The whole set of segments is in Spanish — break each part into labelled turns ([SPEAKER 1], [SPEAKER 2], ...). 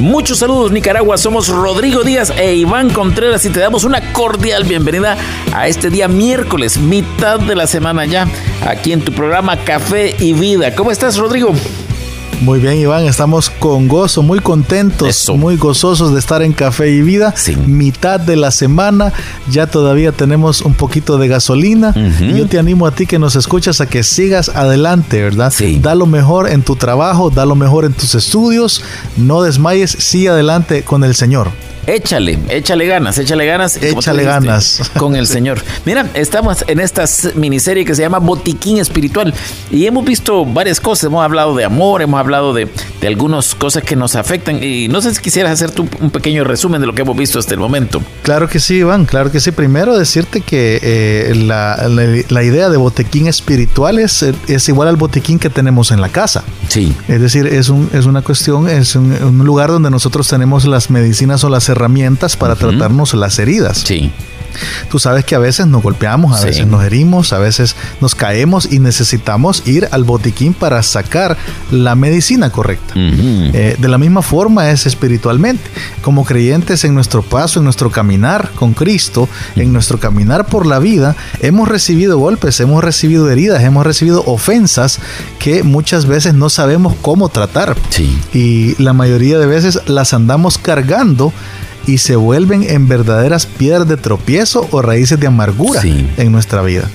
[SPEAKER 1] Muchos saludos Nicaragua, somos Rodrigo Díaz e Iván Contreras y te damos una cordial bienvenida a este día miércoles, mitad de la semana ya, aquí en tu programa Café y Vida. ¿Cómo estás Rodrigo?
[SPEAKER 2] Muy bien, Iván, estamos con gozo, muy contentos, muy gozosos de estar en Café y Vida. Mitad de la semana, ya todavía tenemos un poquito de gasolina. y yo te animo a ti que nos escuchas a que sigas adelante, ¿verdad? Sí. Da lo mejor en tu trabajo, da lo mejor en tus estudios, no desmayes, sigue adelante con el Señor.
[SPEAKER 1] Échale, échale ganas, échale ganas.
[SPEAKER 2] Échale ganas.
[SPEAKER 1] Con el Señor. Mira, estamos en esta miniserie que se llama Botiquín Espiritual y hemos visto varias cosas. Hemos hablado de amor, hemos hablado de, de algunas cosas que nos afectan y no sé si quisieras hacer tú un pequeño resumen de lo que hemos visto hasta el momento.
[SPEAKER 2] Claro que sí, Iván, claro que sí. Primero decirte que eh, la, la, idea de botiquín espiritual es, es, igual al botiquín que tenemos en la casa.
[SPEAKER 1] Sí.
[SPEAKER 2] Es decir, es, un, es una cuestión, es un, un lugar donde nosotros tenemos las medicinas o las herramientas para tratarnos las heridas.
[SPEAKER 1] Sí.
[SPEAKER 2] Tú sabes que a veces nos golpeamos, a veces nos herimos, a veces nos caemos y necesitamos ir al botiquín para sacar la medicina correcta. Eh, de la misma forma es espiritualmente. Como creyentes en nuestro paso, en nuestro caminar con Cristo, en nuestro caminar por la vida, hemos recibido golpes, hemos recibido heridas, hemos recibido ofensas que muchas veces no sabemos cómo tratar. Y la mayoría de veces las andamos cargando y se vuelven en verdaderas piedras de tropiezo o raíces de amargura en nuestra vida.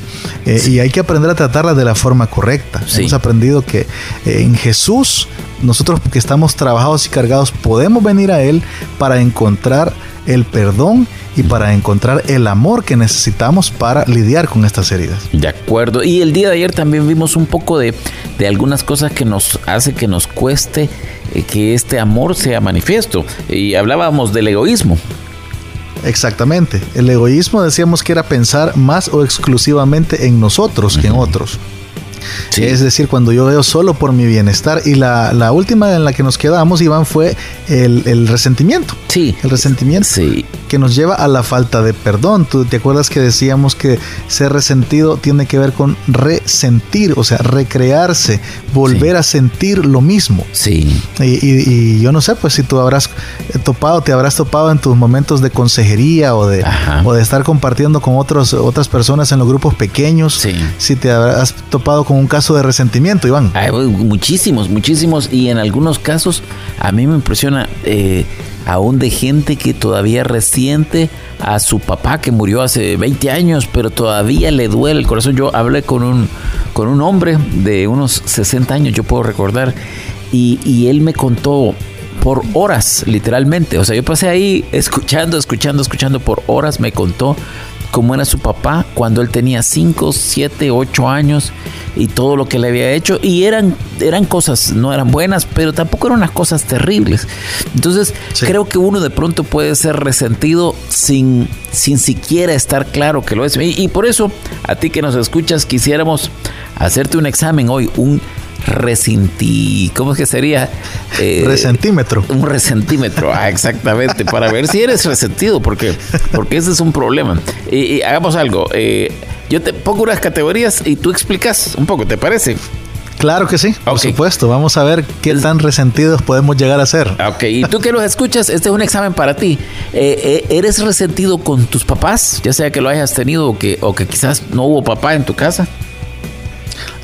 [SPEAKER 2] Eh, y hay que aprender a tratarlas de la forma correcta. Hemos aprendido que eh, en Jesús, nosotros que estamos trabajados y cargados, podemos venir a Él para encontrar el perdón y para encontrar el amor que necesitamos para lidiar con estas heridas.
[SPEAKER 1] De acuerdo. Y el día de ayer también vimos un poco de, de algunas cosas que nos hace que nos cueste eh, que este amor sea manifiesto. Y hablábamos del egoísmo.
[SPEAKER 2] Exactamente. El egoísmo decíamos que era pensar más o exclusivamente en nosotros que en otros. Es decir, cuando yo veo solo por mi bienestar. Y la, la última en la que nos quedamos, Iván, fue el, el resentimiento.
[SPEAKER 1] Sí.
[SPEAKER 2] El resentimiento.
[SPEAKER 1] Sí.
[SPEAKER 2] Que nos lleva a la falta de perdón. ¿Tú te acuerdas que decíamos que ser resentido tiene que ver con resentir, o sea, recrearse, volver a sentir lo mismo?
[SPEAKER 1] Sí.
[SPEAKER 2] Y, y, yo no sé, pues si tú habrás topado, te habrás topado en tus momentos de consejería o de, o de estar compartiendo con otros, otras personas en los grupos pequeños.
[SPEAKER 1] Sí.
[SPEAKER 2] Si te habrás topado con un caso de resentimiento, Iván.
[SPEAKER 1] muchísimos, muchísimos. Y en algunos casos a mí me impresiona eh, aún de gente que todavía resiente a su papá que murió hace 20 años, pero todavía le duele el corazón. Yo hablé con un, con un hombre de unos 60 años, yo puedo recordar, y él me contó por horas, literalmente. O sea, yo pasé ahí escuchando, escuchando, escuchando por horas, me contó cómo era su papá cuando él tenía 5, 7, 8 años y todo lo que le había hecho. Y eran, eran cosas, no eran buenas, pero tampoco eran unas cosas terribles. Entonces, creo que uno de pronto puede ser resentido sin, sin siquiera estar claro que lo es. y por eso, a ti que nos escuchas, quisiéramos hacerte un examen hoy, un resentí, ¿cómo es que sería?
[SPEAKER 2] Eh, resentímetro.
[SPEAKER 1] Un resentímetro, ah, exactamente, para ver si eres resentido, porque, porque ese es un problema. Y, hagamos algo, eh, yo te pongo unas categorías y tú explicas un poco, ¿te parece?
[SPEAKER 2] Claro que sí, por supuesto. Vamos a ver qué tan resentidos podemos llegar a ser.
[SPEAKER 1] Ok, y tú que los escuchas, este es un examen para ti. Eh, ¿Eres resentido con tus papás? Ya sea que lo hayas tenido o que, o que quizás no hubo papá en tu casa.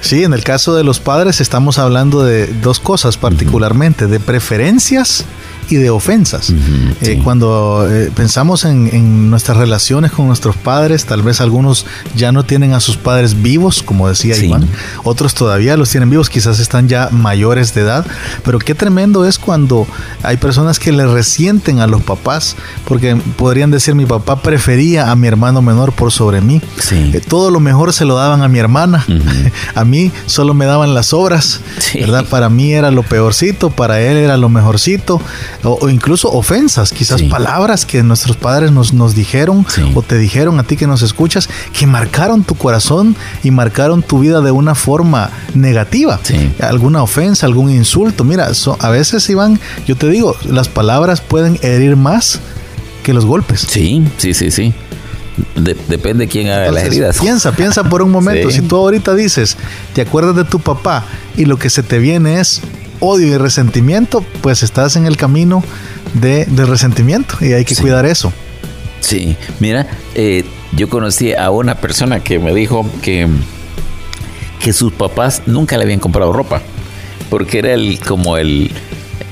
[SPEAKER 2] Sí, en el caso de los padres estamos hablando de dos cosas particularmente, de preferencias y de ofensas. Eh, cuando eh, pensamos en, nuestras relaciones con nuestros padres, tal vez algunos ya no tienen a sus padres vivos, como decía Iván, otros todavía los tienen vivos, quizás están ya mayores de edad, pero qué tremendo es cuando hay personas que le resienten a los papás, porque podrían decir mi papá prefería a mi hermano menor por sobre mí, eh, todo lo mejor se lo daban a mi hermana, a mí solo me daban las obras, ¿verdad? Para mí era lo peorcito, para él era lo mejorcito o, incluso ofensas, quizás palabras que nuestros padres nos, nos dijeron o te dijeron a ti que nos escuchas, que marcaron tu corazón y marcaron tu vida de una forma negativa. Alguna ofensa, algún insulto. Mira, a veces, Iván, yo te digo, las palabras pueden herir más que los golpes.
[SPEAKER 1] Sí, sí, sí, sí. depende de quién haga las heridas.
[SPEAKER 2] Piensa, piensa por un momento. Si tú ahorita dices, te acuerdas de tu papá y lo que se te viene es odio y resentimiento, pues estás en el camino de, resentimiento y hay que cuidar eso.
[SPEAKER 1] Sí, mira, eh, yo conocí a una persona que me dijo que, que sus papás nunca le habían comprado ropa, porque era el como el,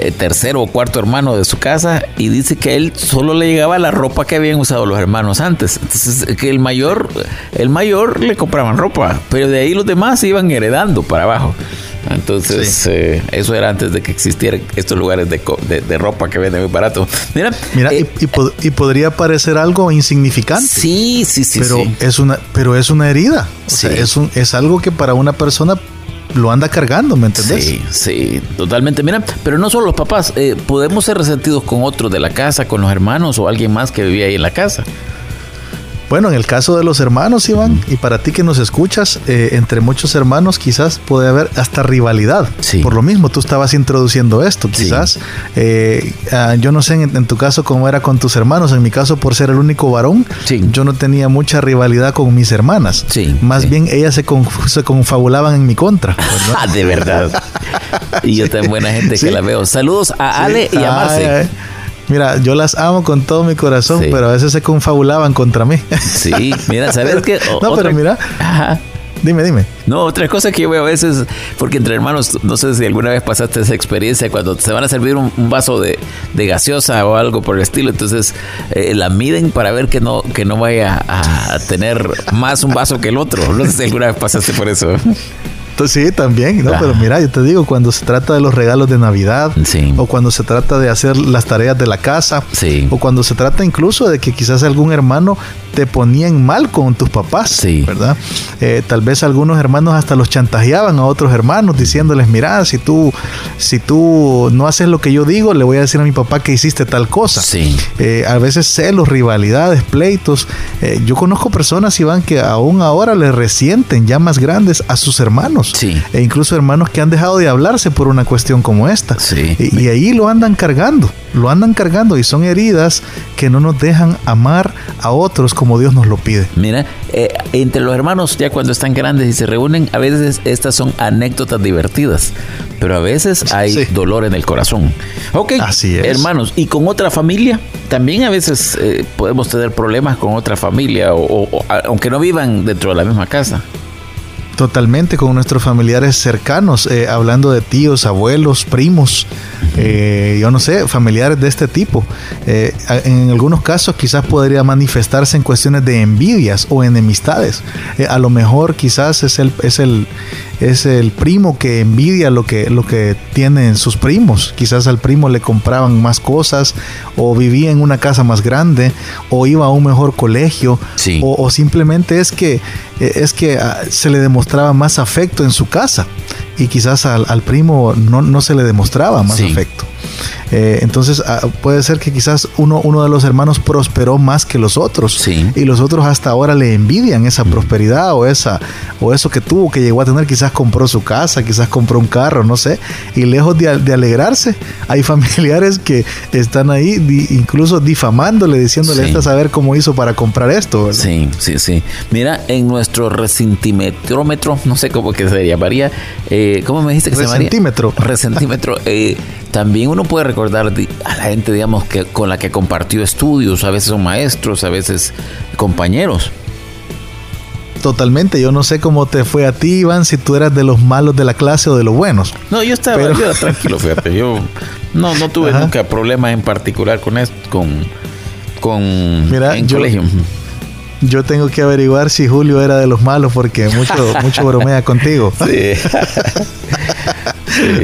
[SPEAKER 1] eh, tercero o cuarto hermano de su casa y dice que a él solo le llegaba la ropa que habían usado los hermanos antes. Entonces, que el mayor, el mayor le compraban ropa, pero de ahí los demás se iban heredando para abajo. Entonces, eh, eso era antes de que existieran estos lugares de, ropa que venden muy barato. Mira,
[SPEAKER 2] Mira y, eh, podría parecer algo insignificante.
[SPEAKER 1] Sí, sí, sí.
[SPEAKER 2] Pero, Es, una, pero es una herida. es, un, es algo que para una persona lo anda cargando, ¿me entendés?
[SPEAKER 1] Sí, sí, totalmente. Mira, pero no solo los papás, eh, podemos ser resentidos con otros de la casa, con los hermanos o alguien más que vivía ahí en la casa.
[SPEAKER 2] Bueno, en el caso de los hermanos, Iván, y para ti que nos escuchas, eh, entre muchos hermanos quizás puede haber hasta rivalidad. Por lo mismo, tú estabas introduciendo esto, quizás. Eh, ah, yo no sé en, tu caso cómo era con tus hermanos. En mi caso, por ser el único varón, yo no tenía mucha rivalidad con mis hermanas. Más bien ellas se, se, confabulaban en mi contra.
[SPEAKER 1] Ah, de verdad. y yo tan buena gente que la veo. Saludos a Ale y a Marce.
[SPEAKER 2] Mira, yo las amo con todo mi corazón, pero a veces se confabulaban contra mí.
[SPEAKER 1] Sí, mira, ¿sabes qué?
[SPEAKER 2] no, pero mira. Ajá. Dime, dime.
[SPEAKER 1] No, otra cosa que yo veo a veces, porque entre hermanos, no sé si alguna vez pasaste esa experiencia, cuando se van a servir un, vaso de, gaseosa o algo por el estilo, entonces eh, la miden para ver que no, que no vaya a tener más un vaso que el otro. No sé si alguna vez pasaste por eso.
[SPEAKER 2] Sí, también, ¿no? Pero mira, yo te digo, cuando se trata de los regalos de Navidad, o cuando se trata de hacer las tareas de la casa, o cuando se trata incluso de que quizás algún hermano te ponían mal con tus papás, ¿verdad? Eh, tal vez algunos hermanos hasta los chantajeaban a otros hermanos diciéndoles, mira, si tú, si tú no haces lo que yo digo, le voy a decir a mi papá que hiciste tal cosa. Eh, a veces celos, rivalidades, pleitos. Eh, yo conozco personas, Iván, que aún ahora le resienten ya más grandes a sus hermanos.
[SPEAKER 1] Sí.
[SPEAKER 2] E incluso hermanos que han dejado de hablarse por una cuestión como esta.
[SPEAKER 1] Sí.
[SPEAKER 2] Y, y ahí lo andan cargando, lo andan cargando y son heridas que no nos dejan amar a otros como Dios nos lo pide.
[SPEAKER 1] Mira, eh, entre los hermanos ya cuando están grandes y se reúnen, a veces estas son anécdotas divertidas, pero a veces hay dolor en el corazón. Ok,
[SPEAKER 2] Así es.
[SPEAKER 1] hermanos, y con otra familia, también a veces eh, podemos tener problemas con otra familia, o, aunque no vivan dentro de la misma casa.
[SPEAKER 2] Totalmente con nuestros familiares cercanos, eh, hablando de tíos, abuelos, primos, eh, yo no sé, familiares de este tipo. Eh, en algunos casos quizás podría manifestarse en cuestiones de envidias o enemistades. a lo mejor quizás es el, es el, es el primo que envidia lo que, lo que tienen sus primos. Quizás al primo le compraban más cosas o vivía en una casa más grande o iba a un mejor colegio o, simplemente es que, es que ah, se le demostraba más afecto en su casa y quizás al, al primo no, no, se le demostraba más afecto. Eh, entonces ah, puede ser que quizás uno, uno de los hermanos prosperó más que los otros y los otros hasta ahora le envidian esa prosperidad o esa o eso que tuvo que llegó a tener. Quizás compró su casa quizás compró un carro no sé. Y lejos de, alegrarse hay familiares que están ahí incluso difamándole diciéndole sí. a saber cómo hizo para comprar esto
[SPEAKER 1] sí sí sí. Mira en nuestro resentimetrómetro no sé cómo que se llamaría eh, cómo me dijiste que
[SPEAKER 2] se llamaría
[SPEAKER 1] resentímetro eh, también uno puede recordar a la gente, digamos, que con la que compartió estudios, a veces son maestros, a veces compañeros.
[SPEAKER 2] Totalmente, yo no sé cómo te fue a ti, Iván, si tú eras de los malos de la clase o de los buenos.
[SPEAKER 1] No, yo estaba tranquilo, fíjate, yo no, no tuve nunca problemas en particular con esto, con, con
[SPEAKER 2] Mira, en colegio. Yo tengo que averiguar si Julio era de los malos porque mucho, mucho bromea contigo. Sí.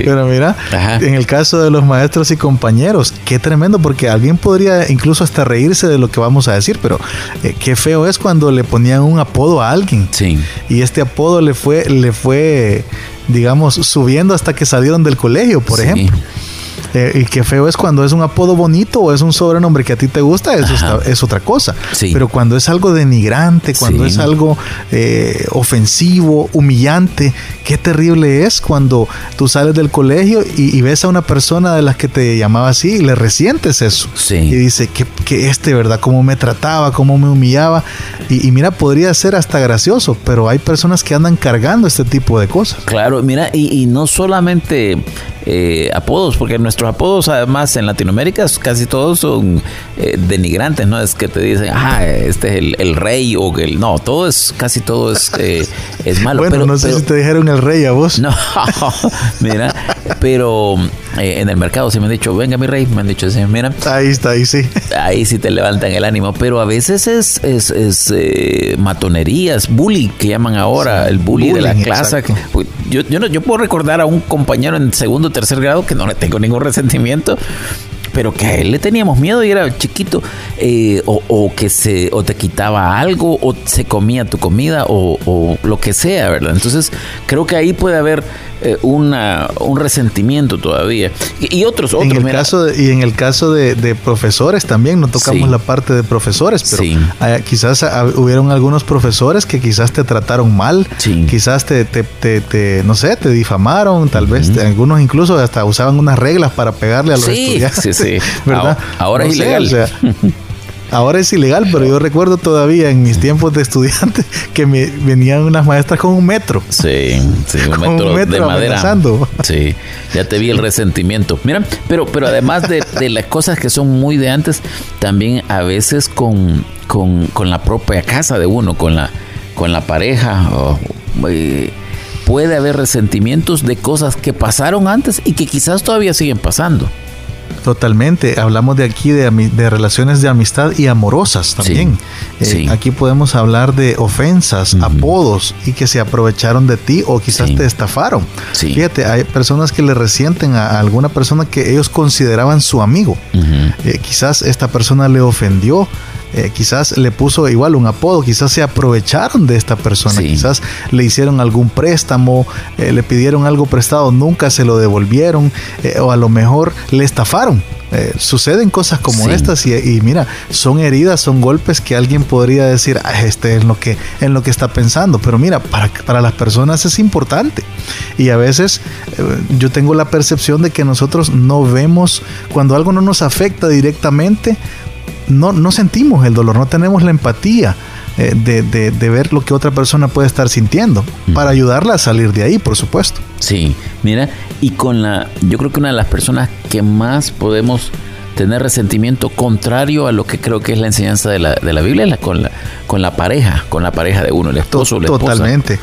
[SPEAKER 2] Pero mira, en el caso de los maestros y compañeros, qué tremendo, porque alguien podría incluso hasta reírse de lo que vamos a decir, pero eh, qué feo es cuando le ponían un apodo a alguien.
[SPEAKER 1] Sí.
[SPEAKER 2] Y este apodo le fue, le fue, digamos, subiendo hasta que salieron del colegio, por ejemplo. Eh, y qué feo es cuando es un apodo bonito o es un sobrenombre que a ti te gusta, eso es otra cosa. Pero cuando es algo denigrante, cuando es algo eh, ofensivo, humillante, qué terrible es cuando tú sales del colegio y, ves a una persona de las que te llamaba así y le resientes eso. Y dice que, que este, ¿verdad? Cómo me trataba, cómo me humillaba. Y, y mira, podría ser hasta gracioso, pero hay personas que andan cargando este tipo de cosas.
[SPEAKER 1] Claro, mira, y, y no solamente eh, apodos, porque nuestros apodos además en Latinoamérica casi todos son eh, denigrantes, ¿no? Es que te dicen, ah, este es el, rey o el... No, todo es, casi todo es, eh, es malo.
[SPEAKER 2] Bueno,
[SPEAKER 1] pero,
[SPEAKER 2] no sé si te dijeron el rey a vos.
[SPEAKER 1] No, mira, pero en el mercado se me han dicho, venga mi rey, me han dicho, mira.
[SPEAKER 2] Ahí está, ahí sí.
[SPEAKER 1] Ahí sí te levantan el ánimo, pero a veces es, es, es matonerías, bully que llaman ahora, el bully de la clase. Yo, yo, no, yo puedo recordar a un compañero en segundo tercer grado que no le tengo ningún resentimiento pero que a él le teníamos miedo y era chiquito, eh, o, que se, o te quitaba algo, o se comía tu comida, o, o, lo que sea, ¿verdad? Entonces, creo que ahí puede haber eh, una, un resentimiento todavía. Y, otros, otros.
[SPEAKER 2] En el caso y en el caso de, profesores también, no tocamos la parte de profesores, pero quizás hubieron algunos profesores que quizás te trataron mal, quizás te, te, te, no sé, te difamaron, tal vez algunos incluso hasta usaban unas reglas para pegarle a los estudiantes. Sí. ¿verdad?
[SPEAKER 1] Ahora, es ilegal.
[SPEAKER 2] Ahora es ilegal, pero yo recuerdo todavía en mis tiempos de estudiante que me venían unas maestras con un metro.
[SPEAKER 1] Sí, sí, un metro, de madera. Sí, ya te vi el resentimiento. Mira, pero, pero además de, las cosas que son muy de antes, también a veces con, con, la propia casa de uno, con la, con la pareja. Eh, puede haber resentimientos de cosas que pasaron antes y que quizás todavía siguen pasando.
[SPEAKER 2] Totalmente. Hablamos de aquí de, de relaciones de amistad y amorosas también. Eh, aquí podemos hablar de ofensas, apodos y que se aprovecharon de ti o quizás te estafaron. Fíjate, hay personas que le resienten a, alguna persona que ellos consideraban su amigo. Eh, quizás esta persona le ofendió eh, quizás le puso igual un apodo, quizás se aprovecharon de esta persona, quizás le hicieron algún préstamo, eh, le pidieron algo prestado, nunca se lo devolvieron eh, o a lo mejor le estafaron. suceden cosas como estas y, mira, son heridas, son golpes que alguien podría decir, ah, este es lo que, en lo que está pensando, pero mira, para, para las personas es importante. Y a veces yo tengo la percepción de que nosotros no vemos, cuando algo no nos afecta directamente, no, no sentimos el dolor, no tenemos la empatía. Eh, de, ver lo que otra persona puede estar sintiendo para ayudarla a salir de ahí, por supuesto.
[SPEAKER 1] Sí, mira, y con la, yo creo que una de las personas que más podemos tener resentimiento contrario a lo que creo que es la enseñanza de la, de la Biblia, la, con, la, con la pareja, con la pareja de uno, el esposo la
[SPEAKER 2] esposa. Totalmente.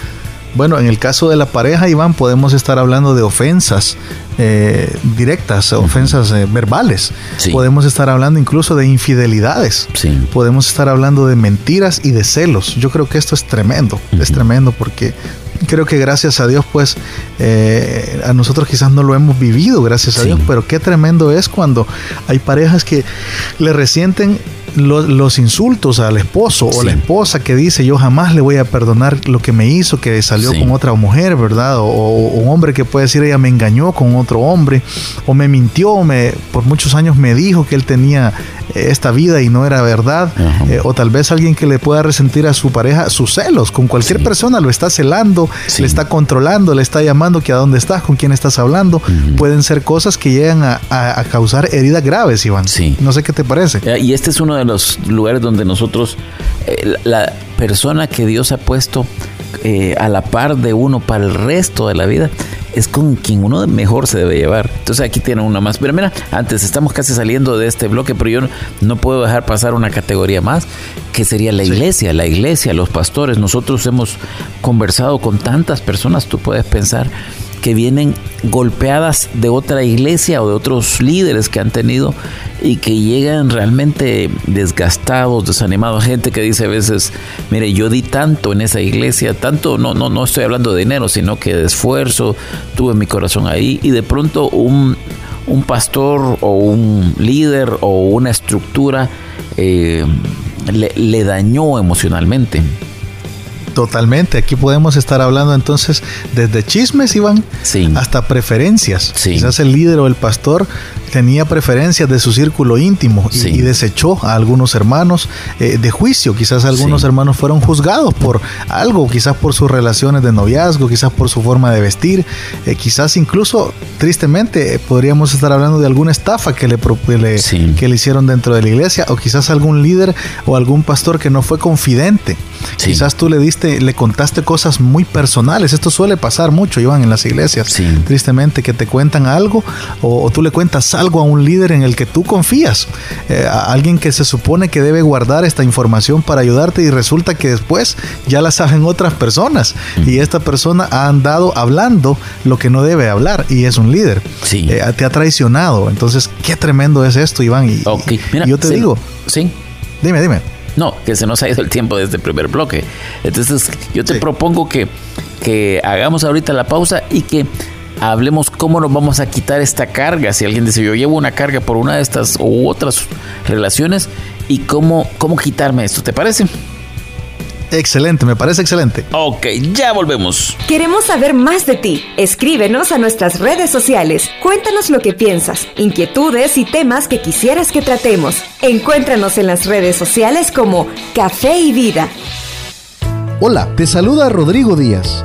[SPEAKER 2] Bueno, en el caso de la pareja, Iván, podemos estar hablando de ofensas eh, directas, ofensas eh, verbales. Podemos estar hablando incluso de infidelidades. Podemos estar hablando de mentiras y de celos. Yo creo que esto es tremendo, es tremendo porque creo que gracias a Dios, pues eh, a nosotros quizás no lo hemos vivido, gracias a Dios, pero qué tremendo es cuando hay parejas que le resienten los, insultos al esposo o la esposa que dice yo jamás le voy a perdonar lo que me hizo, que salió con otra mujer, ¿verdad? O, un hombre que puede decir ella me engañó con otro hombre o me mintió, me, por muchos años me dijo que él tenía esta vida y no era verdad. Eh, o tal vez alguien que le pueda resentir a su pareja sus celos. Con cualquier persona lo está celando, le está controlando, le está llamando que a dónde estás, con quién estás hablando. Pueden ser cosas que llegan a, causar heridas graves, Iván. Sí. No sé qué te parece.
[SPEAKER 1] Eh, y este es uno de los lugares donde nosotros, eh, la persona que Dios ha puesto a la par de uno para el resto de la vida, es con quien uno mejor se debe llevar. Entonces aquí tiene una más. Pero mira, antes estamos casi saliendo de este bloque, pero yo no, puedo dejar pasar una categoría más, que sería la iglesia, la iglesia, los pastores. Nosotros hemos conversado con tantas personas, tú puedes pensar que vienen golpeadas de otra iglesia o de otros líderes que han tenido y que llegan realmente desgastados, desanimados. Gente que dice a veces, mire, yo di tanto en esa iglesia, tanto, no, no, no estoy hablando de dinero, sino que de esfuerzo, tuve mi corazón ahí y de pronto un, pastor o un líder o una estructura eh, le, le dañó emocionalmente
[SPEAKER 2] Totalmente, aquí podemos estar hablando entonces desde chismes, Iván, hasta preferencias. Quizás el líder o el pastor tenía preferencias de su círculo íntimo y, desechó a algunos hermanos eh, de juicio. Quizás algunos hermanos fueron juzgados por algo, quizás por sus relaciones de noviazgo, quizás por su forma de vestir, eh, quizás incluso, tristemente, eh, podríamos estar hablando de alguna estafa que le, que le hicieron dentro de la iglesia o quizás algún líder o algún pastor que no fue confidente. Quizás tú le diste, le contaste cosas muy personales. Esto suele pasar mucho, Iván, en las iglesias. Tristemente, que te cuentan algo o, tú le cuentas algo a un líder en el que tú confías. Eh, a alguien que se supone que debe guardar esta información para ayudarte y resulta que después ya la saben otras personas. Y esta persona ha andado hablando lo que no debe hablar y es un líder. Eh, te ha traicionado. Entonces, qué tremendo es esto, Iván. Y, yo te digo.
[SPEAKER 1] Sí.
[SPEAKER 2] Dime, dime.
[SPEAKER 1] No, que se nos ha ido el tiempo de este primer bloque. Entonces, yo te propongo que, que hagamos ahorita la pausa y que hablemos cómo nos vamos a quitar esta carga. Si alguien dice, yo llevo una carga por una de estas u otras relaciones, y cómo, cómo quitarme esto, ¿te parece?
[SPEAKER 2] Excelente, me parece excelente.
[SPEAKER 1] Ok, ya volvemos.
[SPEAKER 3] Queremos saber más de ti. Escríbenos a nuestras redes sociales. Cuéntanos lo que piensas, inquietudes y temas que quisieras que tratemos. Encuéntranos en las redes sociales como Café y Vida.
[SPEAKER 4] Hola, te saluda Rodrigo Díaz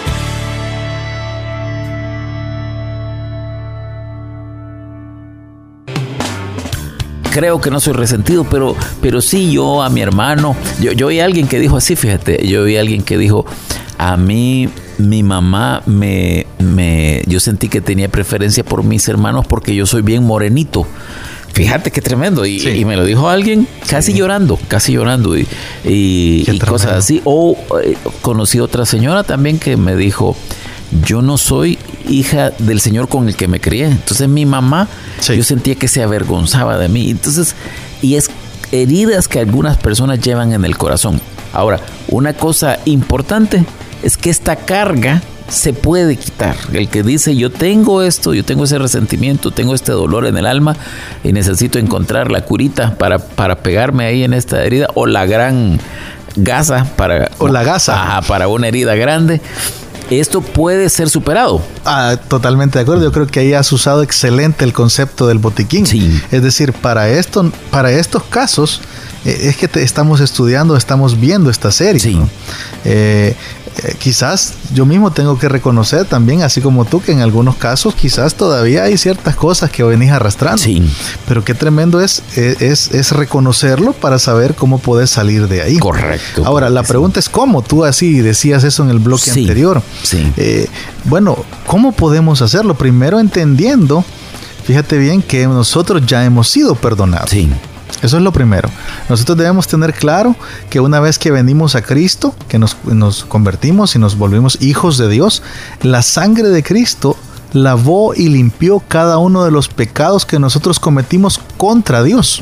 [SPEAKER 1] Creo que no soy resentido, pero, pero sí yo a mi hermano, yo, yo oí a alguien que dijo así, fíjate, yo oí a alguien que dijo, a mí mi mamá me, me, yo sentí que tenía preferencia por mis hermanos porque yo soy bien morenito. Fíjate qué tremendo. Y, me lo dijo alguien casi llorando, casi llorando y, y, cosas así. O eh, conocí otra señora también que me dijo, yo no soy hija del Señor con el que me crié. Entonces mi mamá, yo sentía que se avergonzaba de mí. Entonces, y es heridas que algunas personas llevan en el corazón. Ahora, una cosa importante es que esta carga se puede quitar. El que dice yo tengo esto, yo tengo ese resentimiento, tengo este dolor en el alma y necesito encontrar la curita para, para pegarme ahí en esta herida o la gran gasa para...
[SPEAKER 2] O la gasa.
[SPEAKER 1] para una herida grande esto puede ser superado.
[SPEAKER 2] Ah, totalmente de acuerdo. Yo creo que ahí has usado excelente el concepto del botiquín. Sí. Es decir, para, esto, para estos casos eh, es que te estamos estudiando, estamos viendo esta serie. Sí. Eh, eh, quizás yo mismo tengo que reconocer también, así como tú, que en algunos casos quizás todavía hay ciertas cosas que venís arrastrando. Sí. Pero qué tremendo es, es, es reconocerlo para saber cómo puedes salir de ahí.
[SPEAKER 1] Correcto.
[SPEAKER 2] Ahora, la pregunta es cómo. Tú así decías eso en el bloque anterior. Sí. Eh, bueno, ¿cómo podemos hacerlo? Primero entendiendo, fíjate bien, que nosotros ya hemos sido perdonados. Sí. Eso es lo primero. Nosotros debemos tener claro que una vez que venimos a Cristo, que nos, convertimos y nos volvimos hijos de Dios, la sangre de Cristo lavó y limpió cada uno de los pecados que nosotros cometimos contra Dios.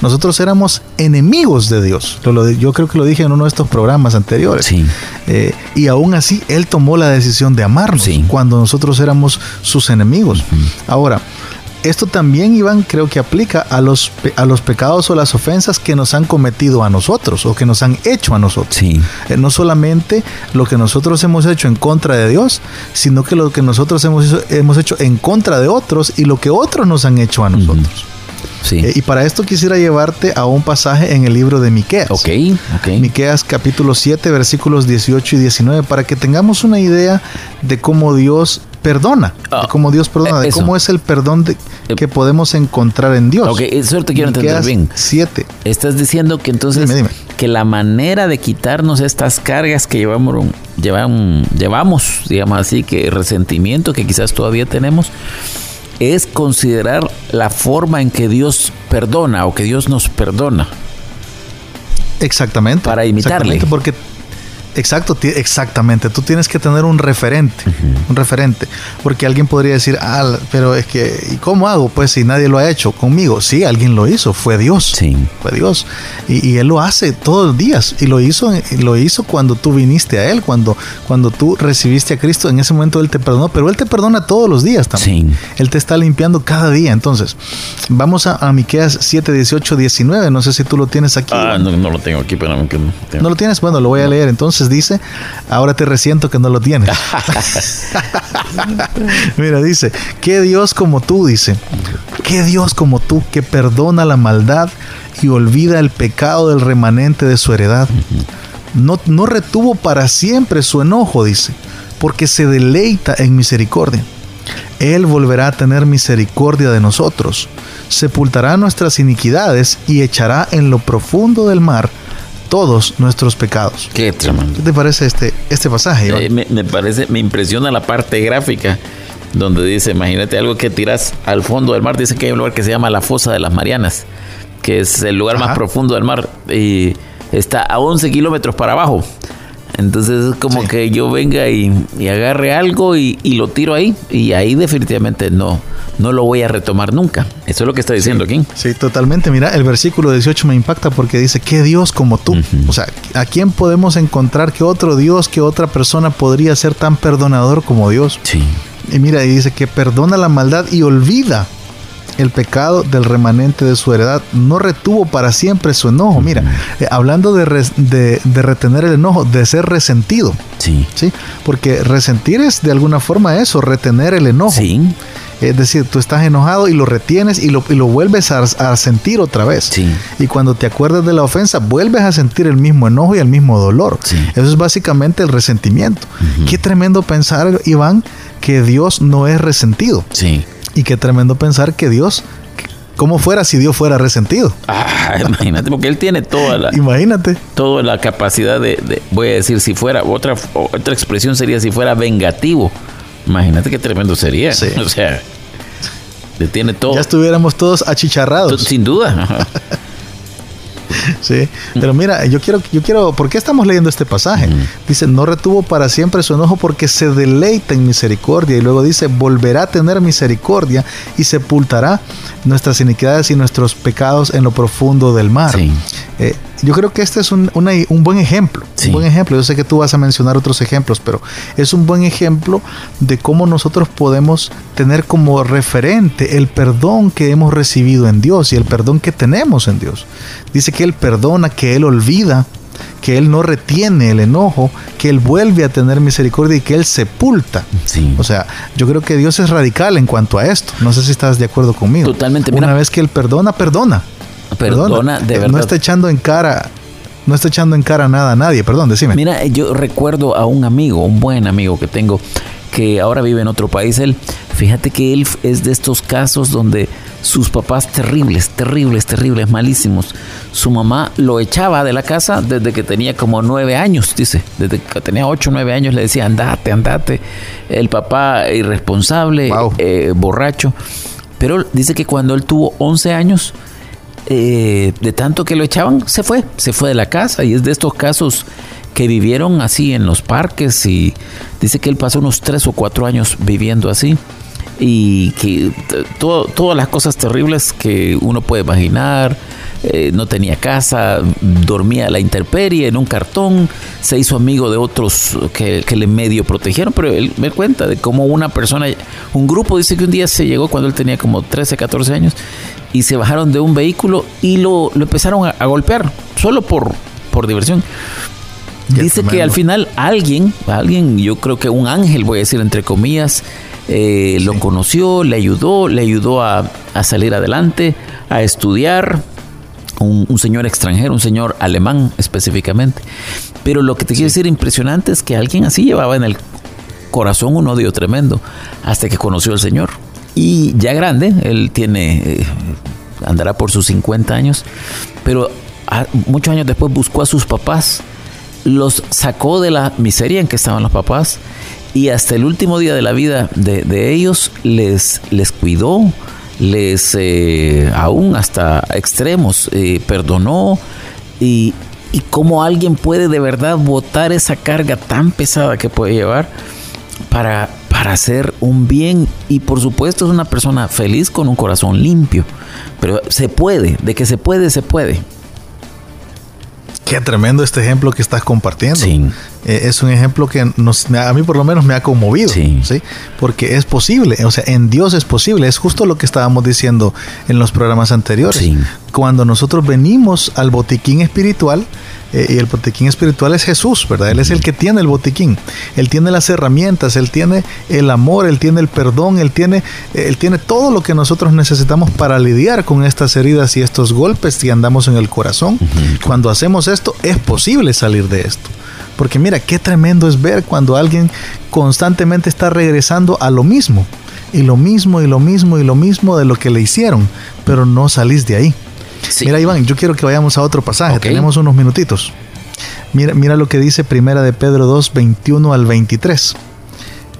[SPEAKER 2] Nosotros éramos enemigos de Dios. Yo creo que lo dije en uno de estos programas anteriores. Eh, y aún así, Él tomó la decisión de amarnos cuando nosotros éramos sus enemigos. Ahora, esto también, Iván, creo que aplica a los, a los pecados o las ofensas que nos han cometido a nosotros o que nos han hecho a nosotros. Sí. Eh, no solamente lo que nosotros hemos hecho en contra de Dios, sino que lo que nosotros hemos hecho, hemos hecho en contra de otros y lo que otros nos han hecho a nosotros. Sí. Eh, y para esto quisiera llevarte a un pasaje en el libro de Miqueas.
[SPEAKER 1] Ok, ok.
[SPEAKER 2] Miqueas capítulo 7, versículos 18 y 19, para que tengamos una idea de cómo Dios perdona, de ah, cómo Dios perdona, de cómo es el perdón eh, que podemos encontrar en Dios.
[SPEAKER 1] Ok, eso te quiero entender bien.
[SPEAKER 2] Siete.
[SPEAKER 1] Estás diciendo que entonces que la manera de quitarnos estas cargas que llevamos, llevamos, llevamos, digamos así, que resentimiento que quizás todavía tenemos, es considerar la forma en que Dios perdona o que Dios nos perdona.
[SPEAKER 2] Exactamente.
[SPEAKER 1] Para imitarle.
[SPEAKER 2] porque Exacto, exactamente. Tú tienes que tener un referente, un referente. Porque alguien podría decir, ah, pero es que, ¿y cómo hago? Pues si nadie lo ha hecho conmigo. Sí, alguien lo hizo, fue Dios.
[SPEAKER 1] Sí.
[SPEAKER 2] Fue Dios. Y, Él lo hace todos los días. Y lo hizo, lo hizo cuando tú viniste a Él, cuando, cuando tú recibiste a Cristo. En ese momento Él te perdonó, pero Él te perdona todos los días también. Sí. Él te está limpiando cada día. Entonces, vamos a, a Miqueas 7, 18, 19. No sé si tú lo tienes aquí.
[SPEAKER 1] Ah, no, lo tengo aquí, pero no,
[SPEAKER 2] no lo tienes. Bueno, lo voy a leer. Entonces dice, ahora te resiento que no lo tienes. Mira, dice, ¿qué Dios como tú? Dice, ¿qué Dios como tú que perdona la maldad y olvida el pecado del remanente de su heredad? No, no retuvo para siempre su enojo, dice, porque se deleita en misericordia. Él volverá a tener misericordia de nosotros, sepultará nuestras iniquidades y echará en lo profundo del mar todos nuestros pecados.
[SPEAKER 1] Qué tremendo.
[SPEAKER 2] ¿Qué te parece este, este pasaje?
[SPEAKER 1] Eh, me, parece, me impresiona la parte gráfica donde dice, imagínate algo que tiras al fondo del mar, dice que hay un lugar que se llama la Fosa de las Marianas, que es el lugar más profundo del mar y está a 11 kilómetros para abajo. Entonces es como que yo venga y, agarre algo y, lo tiro ahí y ahí definitivamente no, no lo voy a retomar nunca. Eso es lo que está diciendo aquí.
[SPEAKER 2] Sí, totalmente. Mira, el versículo 18 me impacta porque dice, ¿qué Dios como tú? O sea, ¿a quién podemos encontrar que otro Dios, que otra persona podría ser tan perdonador como Dios?
[SPEAKER 1] Sí.
[SPEAKER 2] Y mira, y dice que perdona la maldad y olvida el pecado del remanente de su heredad. No retuvo para siempre su enojo. Mira, eh, hablando de, de, retener el enojo, de ser resentido.
[SPEAKER 1] Sí.
[SPEAKER 2] Sí. Porque resentir es de alguna forma eso, retener el enojo.
[SPEAKER 1] Sí.
[SPEAKER 2] Es decir, tú estás enojado y lo retienes y lo, y lo vuelves a, sentir otra vez.
[SPEAKER 1] Sí.
[SPEAKER 2] Y cuando te acuerdas de la ofensa, vuelves a sentir el mismo enojo y el mismo dolor.
[SPEAKER 1] Sí.
[SPEAKER 2] Eso es básicamente el resentimiento. Qué tremendo pensar, Iván, que Dios no es resentido.
[SPEAKER 1] Sí.
[SPEAKER 2] Y qué tremendo pensar que Dios, ¿cómo fuera si Dios fuera resentido?
[SPEAKER 1] Ah, imagínate, porque Él tiene toda la...
[SPEAKER 2] Imagínate.
[SPEAKER 1] Toda la capacidad de, voy a decir, si fuera, otra, otra expresión sería si fuera vengativo. Imagínate qué tremendo sería. O sea, le tiene todo.
[SPEAKER 2] Ya estuviéramos todos achicharrados.
[SPEAKER 1] Sin duda.
[SPEAKER 2] Sí, pero mira, yo quiero, yo quiero, ¿por qué estamos leyendo este pasaje? Dice, no retuvo para siempre su enojo porque se deleita en misericordia. Y luego dice, volverá a tener misericordia y sepultará nuestras iniquidades y nuestros pecados en lo profundo del mar. Eh, yo creo que este es un, buen ejemplo. Un buen ejemplo. Yo sé que tú vas a mencionar otros ejemplos, pero es un buen ejemplo de cómo nosotros podemos tener como referente el perdón que hemos recibido en Dios y el perdón que tenemos en Dios. Dice que Él perdona, que Él olvida, que Él no retiene el enojo, que Él vuelve a tener misericordia y que Él sepulta. O sea, yo creo que Dios es radical en cuanto a esto. No sé si estás de acuerdo conmigo.
[SPEAKER 1] Totalmente.
[SPEAKER 2] Una vez que Él perdona, perdona.
[SPEAKER 1] Perdona, de verdad.
[SPEAKER 2] No está echando en cara no está echando en cara nada a nadie, perdón, decime.
[SPEAKER 1] Mira, yo recuerdo a un amigo, un buen amigo que tengo, que ahora vive en otro país. Él, fíjate que él es de estos casos donde sus papás terribles, terribles, terribles, malísimos. Su mamá lo echaba de la casa desde que tenía como nueve años, dice. Desde que tenía ocho, nueve años le decía, andate, andate. El papá irresponsable, eh, borracho. Pero dice que cuando él tuvo once años, eh, de tanto que lo echaban, se fue, se fue de la casa. Y es de estos casos que vivieron así en los parques y dice que él pasó unos tres o cuatro años viviendo así. Y que todas las cosas terribles que uno puede imaginar, eh, no tenía casa, dormía a la intemperie en un cartón, se hizo amigo de otros que, que, le medio protegieron, pero él me cuenta de cómo una persona, un grupo dice que un día se llegó cuando él tenía como 13, 14 años y se bajaron de un vehículo y lo, lo empezaron a, golpear, solo por, por diversión. Dice que al final alguien, alguien, yo creo que un ángel, voy a decir entre comillas, eh, lo conoció, le ayudó, le ayudó a, a salir adelante, a estudiar, un, señor extranjero, un señor alemán específicamente. Pero lo que te quiero decir impresionante es que alguien así llevaba en el corazón un odio tremendo hasta que conoció al Señor. Y ya grande, él tiene, eh, andará por sus 50 años, pero muchos años después buscó a sus papás, los sacó de la miseria en que estaban los papás y hasta el último día de la vida de, ellos les, les cuidó, les eh, aún hasta extremos eh, perdonó y, y cómo alguien puede de verdad botar esa carga tan pesada que puede llevar para, para hacer un bien. Y por supuesto es una persona feliz con un corazón limpio. Pero se puede, de que se puede, se puede.
[SPEAKER 2] Qué tremendo este ejemplo que estás compartiendo. Sí. Eh, es un ejemplo que nos, a mí por lo menos me ha conmovido. Sí. sí. Porque es posible, o sea, en Dios es posible. Es justo lo que estábamos diciendo en los programas anteriores. Sí. Cuando nosotros venimos al botiquín espiritual, eh, y el botiquín espiritual es Jesús, ¿verdad? Él es el que tiene el botiquín. Él tiene las herramientas, él tiene el amor, él tiene el perdón, él tiene, él tiene todo lo que nosotros necesitamos para lidiar con estas heridas y estos golpes que andamos en el corazón. Cuando hacemos esto, es posible salir de esto. Porque mira, qué tremendo es ver cuando alguien constantemente está regresando a lo mismo. Y lo mismo y lo mismo y lo mismo de lo que le hicieron. Pero no salís de ahí. Mira, Iván, yo quiero que vayamos a otro pasaje. Tenemos unos minutitos. Mira, mira lo que dice Primera de Pedro 2, 21 al 23.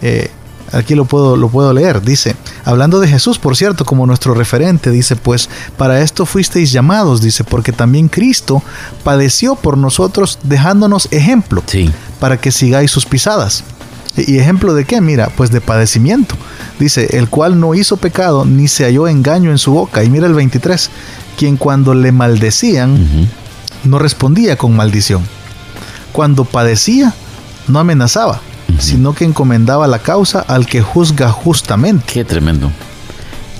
[SPEAKER 2] Eh, aquí lo puedo, lo puedo leer. Dice, hablando de Jesús, por cierto, como nuestro referente, dice, pues para esto fuisteis llamados, dice, porque también Cristo padeció por nosotros dejándonos ejemplo, para que sigáis sus pisadas. ¿Y ejemplo de qué? Mira, pues de padecimiento. Dice, el cual no hizo pecado ni se halló engaño en su boca. Y mira el 23, quien cuando le maldecían no respondía con maldición. Cuando padecía no amenazaba, sino que encomendaba la causa al que juzga justamente.
[SPEAKER 1] Qué tremendo.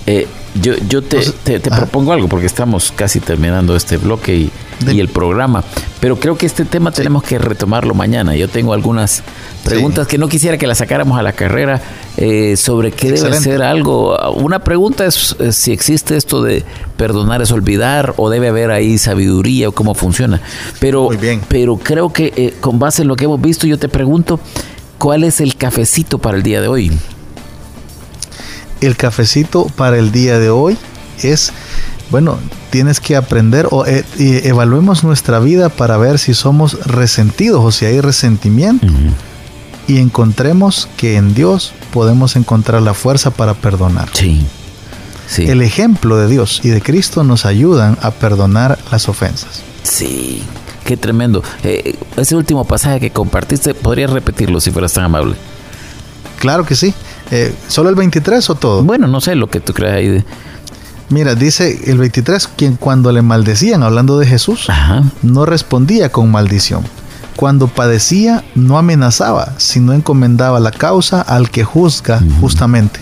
[SPEAKER 1] Eh, yo, yo te, te, propongo algo porque estamos casi terminando este bloque y, y, el programa, pero creo que este tema tenemos que retomarlo mañana. Yo tengo algunas preguntas que no quisiera que las sacáramos a la carrera eh, sobre qué debe ser algo. Una pregunta es, si existe esto de perdonar es olvidar o debe haber ahí sabiduría o cómo funciona. Pero, pero creo que eh, con base en lo que hemos visto, yo te pregunto, ¿cuál es el cafecito para el día de hoy?
[SPEAKER 2] el cafecito para el día de hoy es, bueno, tienes que aprender o eh, evaluemos nuestra vida para ver si somos resentidos o si hay resentimiento. Y encontremos que en Dios podemos encontrar la fuerza para perdonar.
[SPEAKER 1] Sí.
[SPEAKER 2] sí. El ejemplo de Dios y de Cristo nos ayudan a perdonar las ofensas.
[SPEAKER 1] Sí, qué tremendo. Eh, ese último pasaje que compartiste, ¿podrías repetirlo si fueras tan amable?
[SPEAKER 2] Claro que sí. Eh, ¿Solo el 23 o todo?
[SPEAKER 1] Bueno, no sé lo que tú crees ahí. De...
[SPEAKER 2] Mira, dice el 23, quien cuando le maldecían, hablando de Jesús, no respondía con maldición. Cuando padecía, no amenazaba, sino encomendaba la causa al que juzga justamente.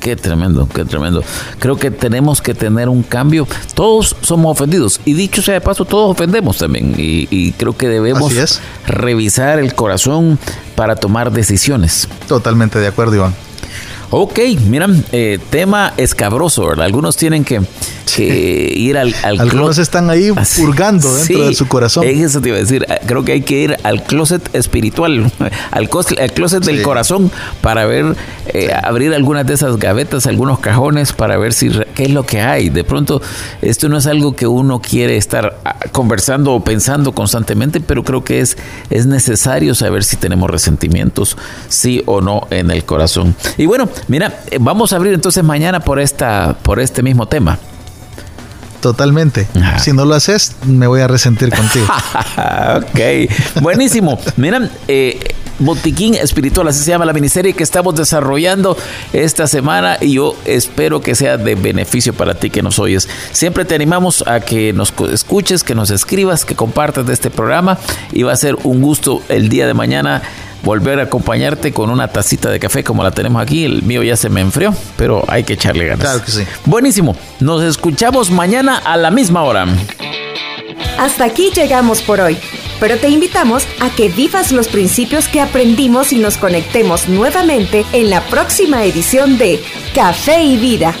[SPEAKER 1] Qué tremendo, qué tremendo. Creo que tenemos que tener un cambio. Todos somos ofendidos. Y dicho sea de paso, todos ofendemos también. Y, creo que debemos revisar el corazón para tomar decisiones.
[SPEAKER 2] Totalmente de acuerdo, Iván.
[SPEAKER 1] Ok, miran, eh, tema escabroso, ¿verdad? Algunos tienen que, ir al, al
[SPEAKER 2] Algunos están ahí purgando dentro de su corazón.
[SPEAKER 1] Eso te iba a decir. Eh, creo que hay que ir al closet espiritual, al, closet del corazón para ver, eh, abrir algunas de esas gavetas, algunos cajones para ver si qué es lo que hay. De pronto, esto no es algo que uno quiere estar ah, conversando o pensando constantemente, pero creo que es, es necesario saber si tenemos resentimientos, sí o no, en el corazón. Y bueno, Mira, eh, vamos a abrir entonces mañana por esta, por este mismo tema.
[SPEAKER 2] Totalmente. Si no lo haces, me voy a resentir contigo.
[SPEAKER 1] ok, buenísimo. Mira, eh, Botiquín Espiritual, así se llama la miniserie que estamos desarrollando esta semana y yo espero que sea de beneficio para ti que nos oyes. Siempre te animamos a que nos escuches, que nos escribas, que compartas de este programa y va a ser un gusto el día de mañana volver a acompañarte con una tacita de café como la tenemos aquí. El mío ya se me enfrió, pero hay que echarle ganas.
[SPEAKER 2] Claro que sí.
[SPEAKER 1] Buenísimo. Nos escuchamos mañana a la misma hora.
[SPEAKER 3] Hasta aquí llegamos por hoy, pero te invitamos a que vivas los principios que aprendimos y nos conectemos nuevamente en la próxima edición de Café y Vida